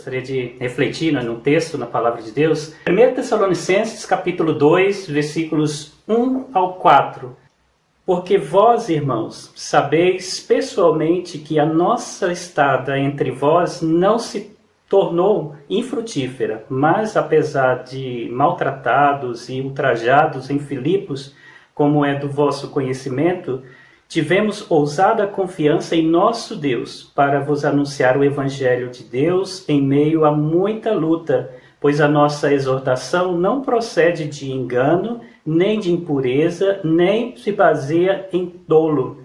gostaria de refletir né, no texto, na palavra de Deus. 1 Tessalonicenses, capítulo 2, versículos 1 ao 4. Porque vós, irmãos, sabeis pessoalmente que a nossa estada entre vós não se tornou infrutífera, mas apesar de maltratados e ultrajados em Filipos, como é do vosso conhecimento, tivemos ousada confiança em nosso Deus para vos anunciar o Evangelho de Deus em meio a muita luta, pois a nossa exortação não procede de engano, nem de impureza, nem se baseia em dolo.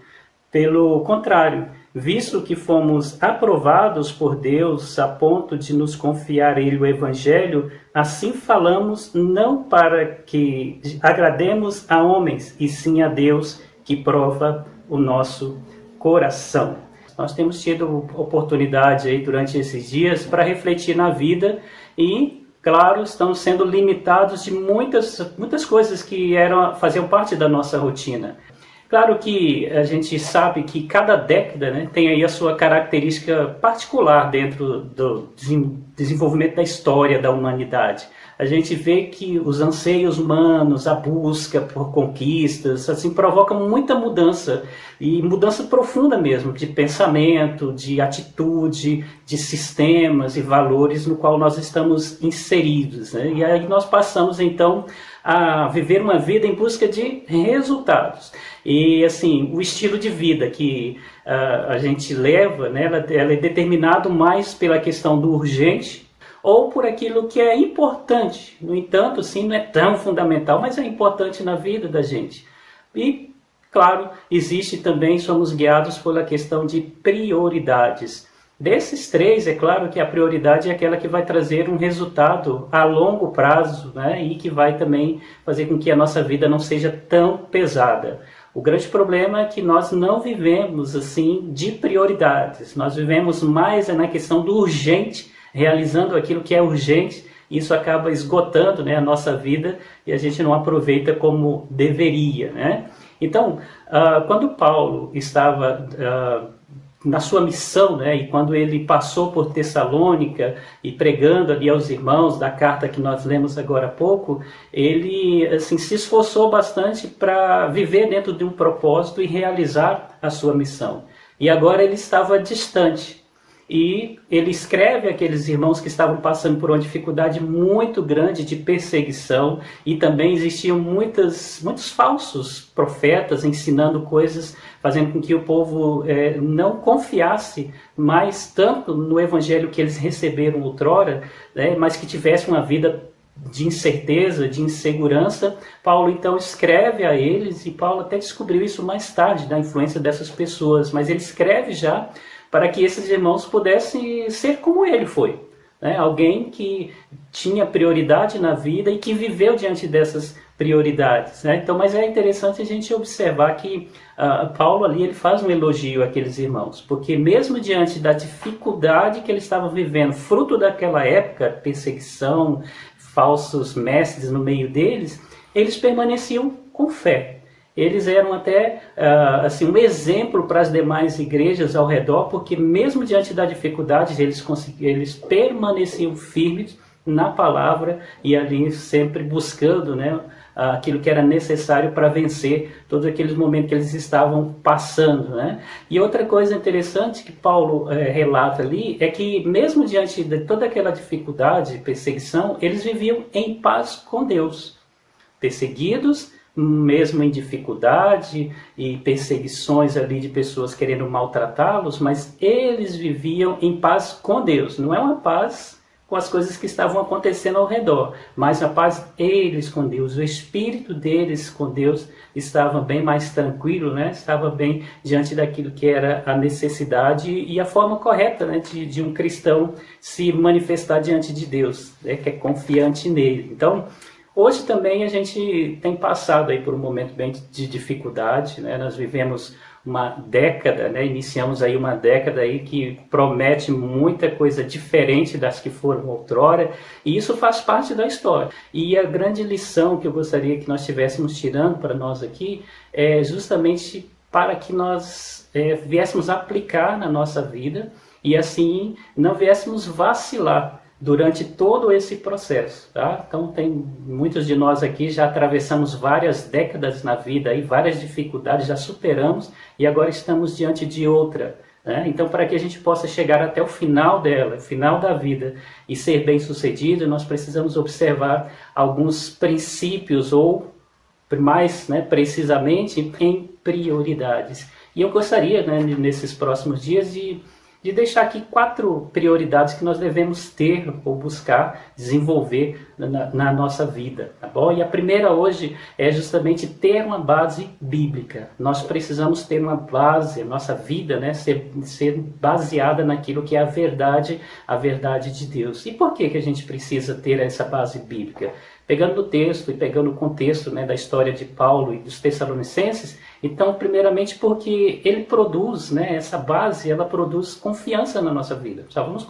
Pelo contrário, visto que fomos aprovados por Deus a ponto de nos confiar Ele o Evangelho, assim falamos não para que agrademos a homens, e sim a Deus que prova o nosso coração. Nós temos tido oportunidade aí durante esses dias para refletir na vida e, claro, estamos sendo limitados de muitas, muitas coisas que eram faziam parte da nossa rotina. Claro que a gente sabe que cada década né, tem aí a sua característica particular dentro do desenvolvimento da história da humanidade a gente vê que os anseios humanos, a busca por conquistas, assim, provocam muita mudança e mudança profunda mesmo de pensamento, de atitude, de sistemas e valores no qual nós estamos inseridos. Né? E aí nós passamos então a viver uma vida em busca de resultados. E assim, o estilo de vida que uh, a gente leva, né, ela, ela é determinado mais pela questão do urgente ou por aquilo que é importante. No entanto, sim, não é tão fundamental, mas é importante na vida da gente. E, claro, existe também, somos guiados pela questão de prioridades. Desses três, é claro que a prioridade é aquela que vai trazer um resultado a longo prazo né, e que vai também fazer com que a nossa vida não seja tão pesada. O grande problema é que nós não vivemos assim de prioridades, nós vivemos mais na questão do urgente realizando aquilo que é urgente, isso acaba esgotando né, a nossa vida e a gente não aproveita como deveria. Né? Então, uh, quando Paulo estava uh, na sua missão, né, e quando ele passou por Tessalônica e pregando ali aos irmãos da carta que nós lemos agora há pouco, ele assim, se esforçou bastante para viver dentro de um propósito e realizar a sua missão. E agora ele estava distante, e ele escreve aqueles irmãos que estavam passando por uma dificuldade muito grande de perseguição. E também existiam muitas, muitos falsos profetas ensinando coisas, fazendo com que o povo é, não confiasse mais tanto no evangelho que eles receberam outrora, né, mas que tivesse uma vida de incerteza, de insegurança, Paulo então escreve a eles, e Paulo até descobriu isso mais tarde, da influência dessas pessoas, mas ele escreve já para que esses irmãos pudessem ser como ele foi. Né? Alguém que tinha prioridade na vida e que viveu diante dessas prioridades. Né? Então, mas é interessante a gente observar que uh, Paulo ali ele faz um elogio àqueles irmãos, porque mesmo diante da dificuldade que eles estavam vivendo, fruto daquela época, perseguição, falsos mestres no meio deles, eles permaneciam com fé eles eram até uh, assim um exemplo para as demais igrejas ao redor, porque mesmo diante da dificuldade eles, eles permaneciam firmes na palavra e ali sempre buscando né, aquilo que era necessário para vencer todos aqueles momentos que eles estavam passando. Né? E outra coisa interessante que Paulo é, relata ali é que, mesmo diante de toda aquela dificuldade, perseguição, eles viviam em paz com Deus. Perseguidos, mesmo em dificuldade e perseguições ali de pessoas querendo maltratá-los, mas eles viviam em paz com Deus. Não é uma paz com as coisas que estavam acontecendo ao redor, mas a paz eles com Deus, o espírito deles com Deus estava bem mais tranquilo, né? Estava bem diante daquilo que era a necessidade e a forma correta, né, de, de um cristão se manifestar diante de Deus, né, que é confiante nele. Então, Hoje também a gente tem passado aí por um momento bem de dificuldade, né? Nós vivemos uma década, né? Iniciamos aí uma década aí que promete muita coisa diferente das que foram outrora, e isso faz parte da história. E a grande lição que eu gostaria que nós estivéssemos tirando para nós aqui é justamente para que nós é, viéssemos aplicar na nossa vida e assim não viéssemos vacilar durante todo esse processo, tá? Então tem muitos de nós aqui já atravessamos várias décadas na vida e várias dificuldades já superamos e agora estamos diante de outra. Né? Então, para que a gente possa chegar até o final dela, final da vida e ser bem sucedido, nós precisamos observar alguns princípios ou mais né, precisamente em prioridades. E eu gostaria, né, nesses próximos dias, de de deixar aqui quatro prioridades que nós devemos ter ou buscar desenvolver na, na, nossa vida, tá bom? E a primeira hoje é justamente ter uma base bíblica. Nós precisamos ter uma base, a nossa vida, né, ser, ser baseada naquilo que é a verdade, a verdade de Deus. E por que que a gente precisa ter essa base bíblica? Pegando o texto e pegando o contexto né, da história de Paulo e dos Tessalonicenses, então, primeiramente porque ele produz, né, essa base, ela produz confiança na nossa vida. Só vamos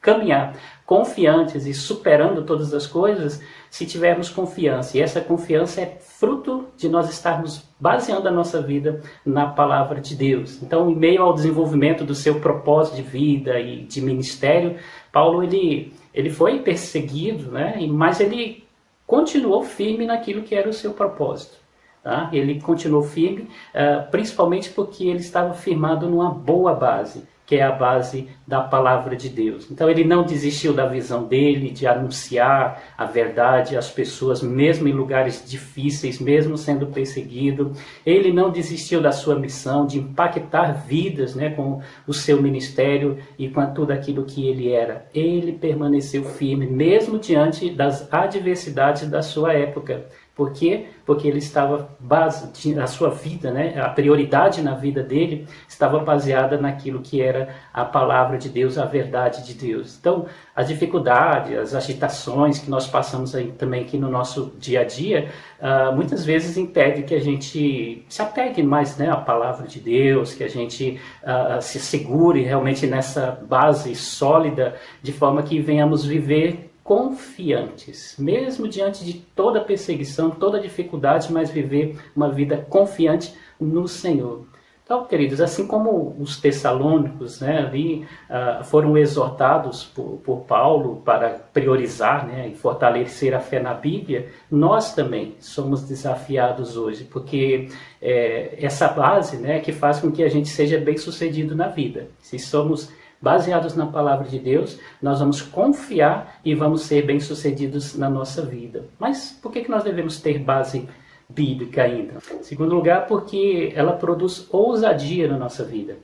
caminhar confiantes e superando todas as coisas se tivermos confiança. E essa confiança é fruto de nós estarmos baseando a nossa vida na palavra de Deus. Então, em meio ao desenvolvimento do seu propósito de vida e de ministério, Paulo ele, ele foi perseguido, né, mas ele continuou firme naquilo que era o seu propósito. Tá? Ele continuou firme, uh, principalmente porque ele estava firmado numa boa base, que é a base da palavra de Deus. Então ele não desistiu da visão dele de anunciar a verdade às pessoas, mesmo em lugares difíceis, mesmo sendo perseguido. Ele não desistiu da sua missão de impactar vidas né, com o seu ministério e com tudo aquilo que ele era. Ele permaneceu firme, mesmo diante das adversidades da sua época. Por quê? Porque ele estava base, a sua vida, né, a prioridade na vida dele estava baseada naquilo que era a palavra de Deus, a verdade de Deus. Então, as dificuldades, as agitações que nós passamos aí, também aqui no nosso dia a dia, uh, muitas vezes impede que a gente se apegue mais né, à palavra de Deus, que a gente uh, se segure realmente nessa base sólida, de forma que venhamos viver confiantes, mesmo diante de toda perseguição, toda dificuldade, mas viver uma vida confiante no Senhor. Então, queridos, assim como os tessalônicos né, ali uh, foram exortados por, por, Paulo para priorizar né, e fortalecer a fé na Bíblia, nós também somos desafiados hoje, porque é, essa base né, que faz com que a gente seja bem sucedido na vida. Se somos baseados na palavra de Deus, nós vamos confiar e vamos ser bem-sucedidos na nossa vida. Mas por que, que nós devemos ter base bíblica ainda? Em segundo lugar, porque ela produz ousadia na nossa vida.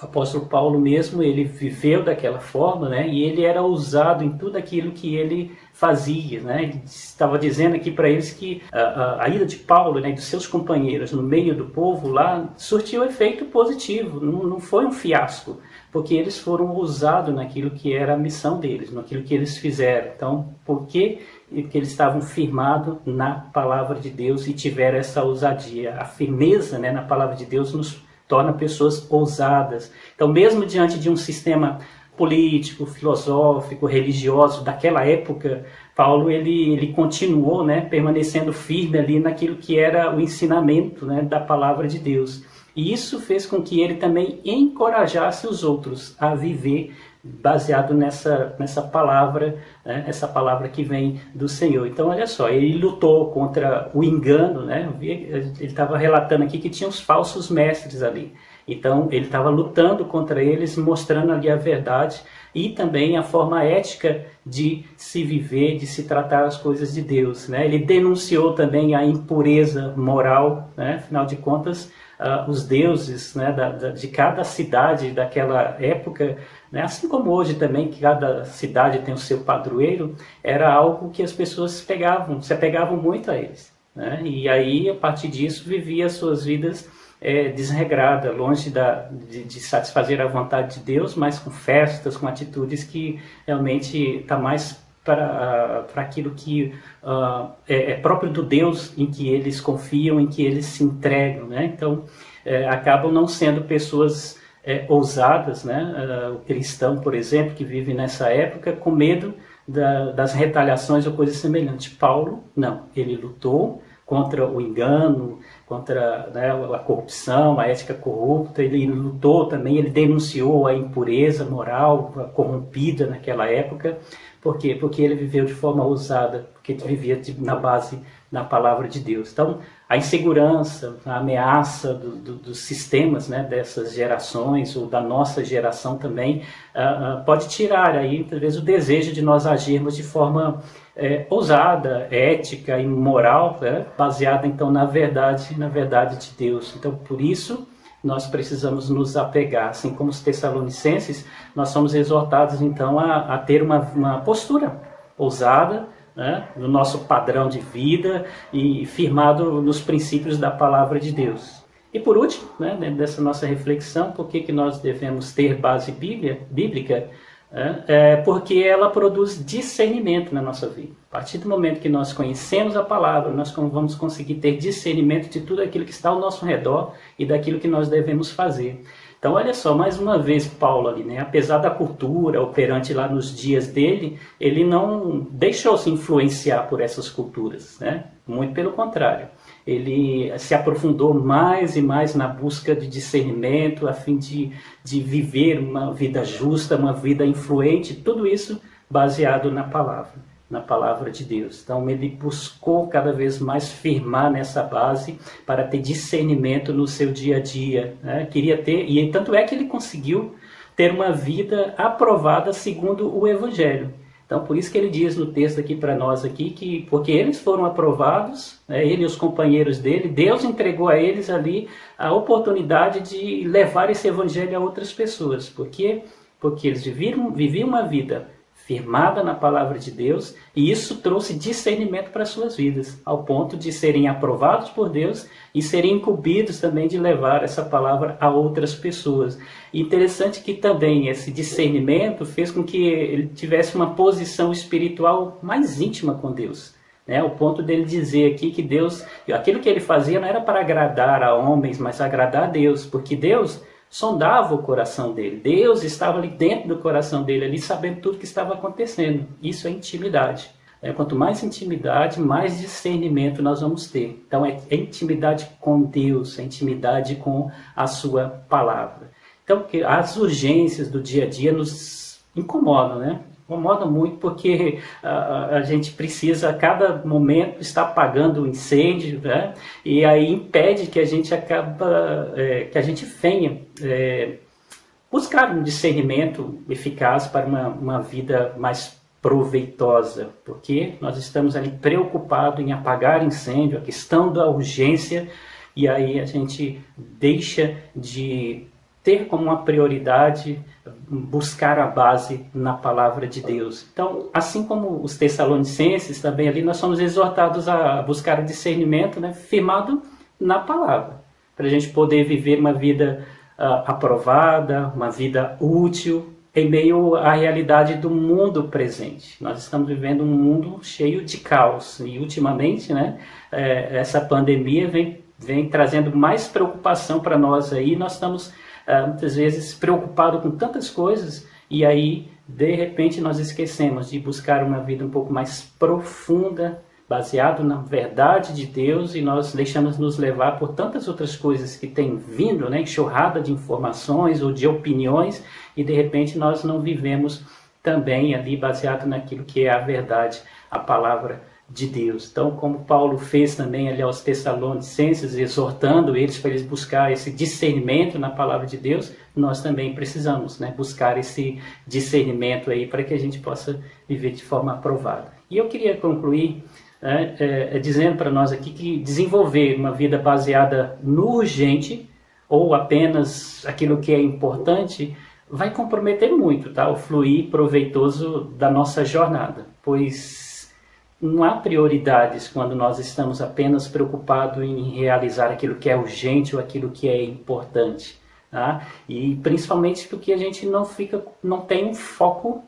O apóstolo Paulo mesmo, ele viveu daquela forma, né? E ele era ousado em tudo aquilo que ele fazia, né? Ele estava dizendo aqui para eles que a, a, a, ida de Paulo, né, e dos seus companheiros no meio do povo lá, surtiu efeito positivo, não, não foi um fiasco porque eles foram ousados naquilo que era a missão deles, naquilo que eles fizeram. Então, por que, que eles estavam firmados na palavra de Deus e tiveram essa ousadia? A firmeza né, na palavra de Deus nos torna pessoas ousadas. Então, mesmo diante de um sistema político, filosófico, religioso daquela época, Paulo ele, ele continuou né, permanecendo firme ali naquilo que era o ensinamento né, da palavra de Deus. E isso fez com que ele também encorajasse os outros a viver baseado nessa, nessa palavra, né? essa palavra que vem do Senhor. Então, olha só, ele lutou contra o engano, né? ele estava relatando aqui que tinha os falsos mestres ali. Então, ele estava lutando contra eles, mostrando ali a verdade e também a forma ética de se viver, de se tratar as coisas de Deus. Né? Ele denunciou também a impureza moral, né? afinal de contas, uh, os deuses né, da, da, de cada cidade daquela época, né, assim como hoje também, que cada cidade tem o seu padroeiro, era algo que as pessoas pegavam, se apegavam muito a eles. Né? E aí, a partir disso, vivia suas vidas é, desregrada, longe da, de, de, satisfazer a vontade de Deus, mas com festas, com atitudes que realmente está mais para, aquilo que uh, é, é, próprio do Deus em que eles confiam, em que eles se entregam. Né? Então, é, acabam não sendo pessoas é, ousadas, né? Uh, o cristão, por exemplo, que vive nessa época, com medo da, das retaliações ou coisas semelhantes. Paulo, não, ele lutou contra o engano, contra né, a corrupção, a ética corrupta, ele lutou também, ele denunciou a impureza moral corrompida naquela época. Por quê? Porque ele viveu de forma ousada, porque vivia na base da palavra de Deus. Então, a insegurança, a ameaça do, do, dos sistemas né, dessas gerações, ou da nossa geração também, uh, uh, pode tirar aí, talvez, o desejo de nós agirmos de forma é, ousada, ética e moral, né, baseada então na verdade, na verdade de Deus. Então, por isso nós precisamos nos apegar, assim como os Tessalonicenses, nós somos exortados então a, a ter uma, uma postura ousada, né, no nosso padrão de vida e firmado nos princípios da palavra de Deus. E por último, né, dentro dessa nossa reflexão, por que, que nós devemos ter base bíblia, bíblica? É, é porque ela produz discernimento na nossa vida. A partir do momento que nós conhecemos a palavra, nós vamos conseguir ter discernimento de tudo aquilo que está ao nosso redor e daquilo que nós devemos fazer. Então, olha só, mais uma vez, Paulo ali, né? apesar da cultura operante lá nos dias dele, ele não deixou-se influenciar por essas culturas, né? muito pelo contrário ele se aprofundou mais e mais na busca de discernimento, a fim de, de viver uma vida justa, uma vida influente, tudo isso baseado na palavra, na palavra de Deus. Então ele buscou cada vez mais firmar nessa base para ter discernimento no seu dia a dia. Né? Queria ter, e tanto é que ele conseguiu ter uma vida aprovada segundo o Evangelho. Então, por isso que ele diz no texto aqui para nós aqui que porque eles foram aprovados, né, ele e os companheiros dele, Deus entregou a eles ali a oportunidade de levar esse evangelho a outras pessoas. Por quê? Porque eles viviam, viviam uma vida firmada na palavra de Deus, e isso trouxe discernimento para suas vidas, ao ponto de serem aprovados por Deus e serem incumbidos também de levar essa palavra a outras pessoas. E interessante que também esse discernimento fez com que ele tivesse uma posição espiritual mais íntima com Deus. Né, o ponto dele dizer aqui que Deus, aquilo que ele fazia não era para agradar a homens, mas agradar a Deus, porque Deus sondava o coração dele. Deus estava ali dentro do coração dele, ali sabendo tudo que estava acontecendo. Isso é intimidade. É, quanto mais intimidade, mais discernimento nós vamos ter. Então é, é intimidade com Deus, é intimidade com a sua palavra. Então as urgências do dia a dia nos incomodam, né? Incomoda muito porque a, a, gente precisa a cada momento estar apagando o incêndio, né? E aí impede que a gente acaba, é, que a gente venha é, buscar um discernimento eficaz para uma, uma vida mais proveitosa, porque nós estamos ali preocupados em apagar incêndio, a questão da urgência, e aí a gente deixa de ter como uma prioridade buscar a base na palavra de Deus. Então, assim como os Tessalonicenses também ali, nós somos exortados a buscar o discernimento, né, firmado na palavra, para a gente poder viver uma vida uh, aprovada, uma vida útil em meio à realidade do mundo presente. Nós estamos vivendo um mundo cheio de caos e ultimamente, né, é, essa pandemia vem vem trazendo mais preocupação para nós aí. Nós estamos uh, muitas vezes preocupado com tantas coisas e aí de repente nós esquecemos de buscar uma vida um pouco mais profunda, baseado na verdade de Deus e nós deixamos nos levar por tantas outras coisas que têm vindo, né, enxurrada de informações ou de opiniões e de repente nós não vivemos também ali baseado naquilo que é a verdade, a palavra de Deus. Então, como Paulo fez também ali aos Tessalonicenses, exortando eles para eles buscar esse discernimento na palavra de Deus, nós também precisamos né, buscar esse discernimento aí para que a gente possa viver de forma aprovada. E eu queria concluir né, é, é, dizendo para nós aqui que desenvolver uma vida baseada no urgente ou apenas aquilo que é importante vai comprometer muito tá, o fluir proveitoso da nossa jornada, pois não há prioridades quando nós estamos apenas preocupados em realizar aquilo que é urgente ou aquilo que é importante. Tá? E principalmente porque a gente não fica, não tem um foco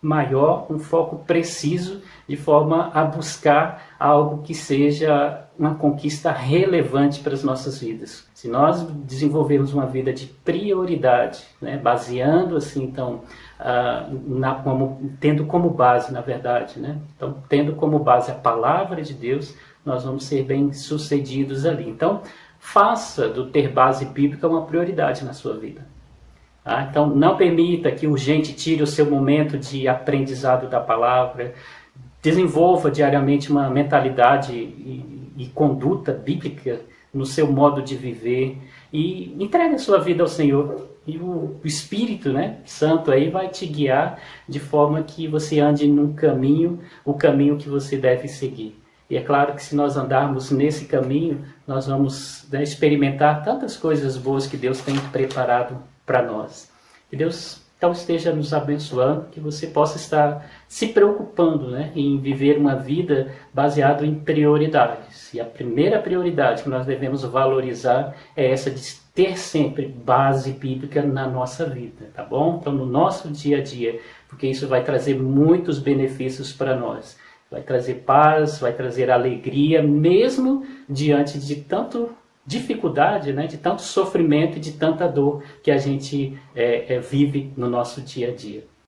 maior, um foco preciso, de forma a buscar algo que seja uma conquista relevante para as nossas vidas. Se nós desenvolvermos uma vida de prioridade, né, baseando assim, então, uh, na, como, tendo como base, na verdade, né, então, tendo como base a palavra de Deus, nós vamos ser bem sucedidos ali. Então, faça do ter base bíblica uma prioridade na sua vida. Tá? Então, não permita que o gente tire o seu momento de aprendizado da palavra. Desenvolva diariamente uma mentalidade e, e conduta bíblica no seu modo de viver e entregue a sua vida ao Senhor. E o, Espírito né, Santo aí vai te guiar de forma que você ande num caminho, o caminho que você deve seguir. E é claro que se nós andarmos nesse caminho, nós vamos né, experimentar tantas coisas boas que Deus tem preparado para nós. Que Deus então esteja nos abençoando, que você possa estar se preocupando né, em viver uma vida baseada em prioridades. E a primeira prioridade que nós devemos valorizar é essa de ter sempre base bíblica na nossa vida, tá bom? Então, no nosso dia a dia, porque isso vai trazer muitos benefícios para nós. Vai trazer paz, vai trazer alegria, mesmo diante de tanto dificuldade, né, de tanto sofrimento e de tanta dor que a gente é, é, vive no nosso dia a dia.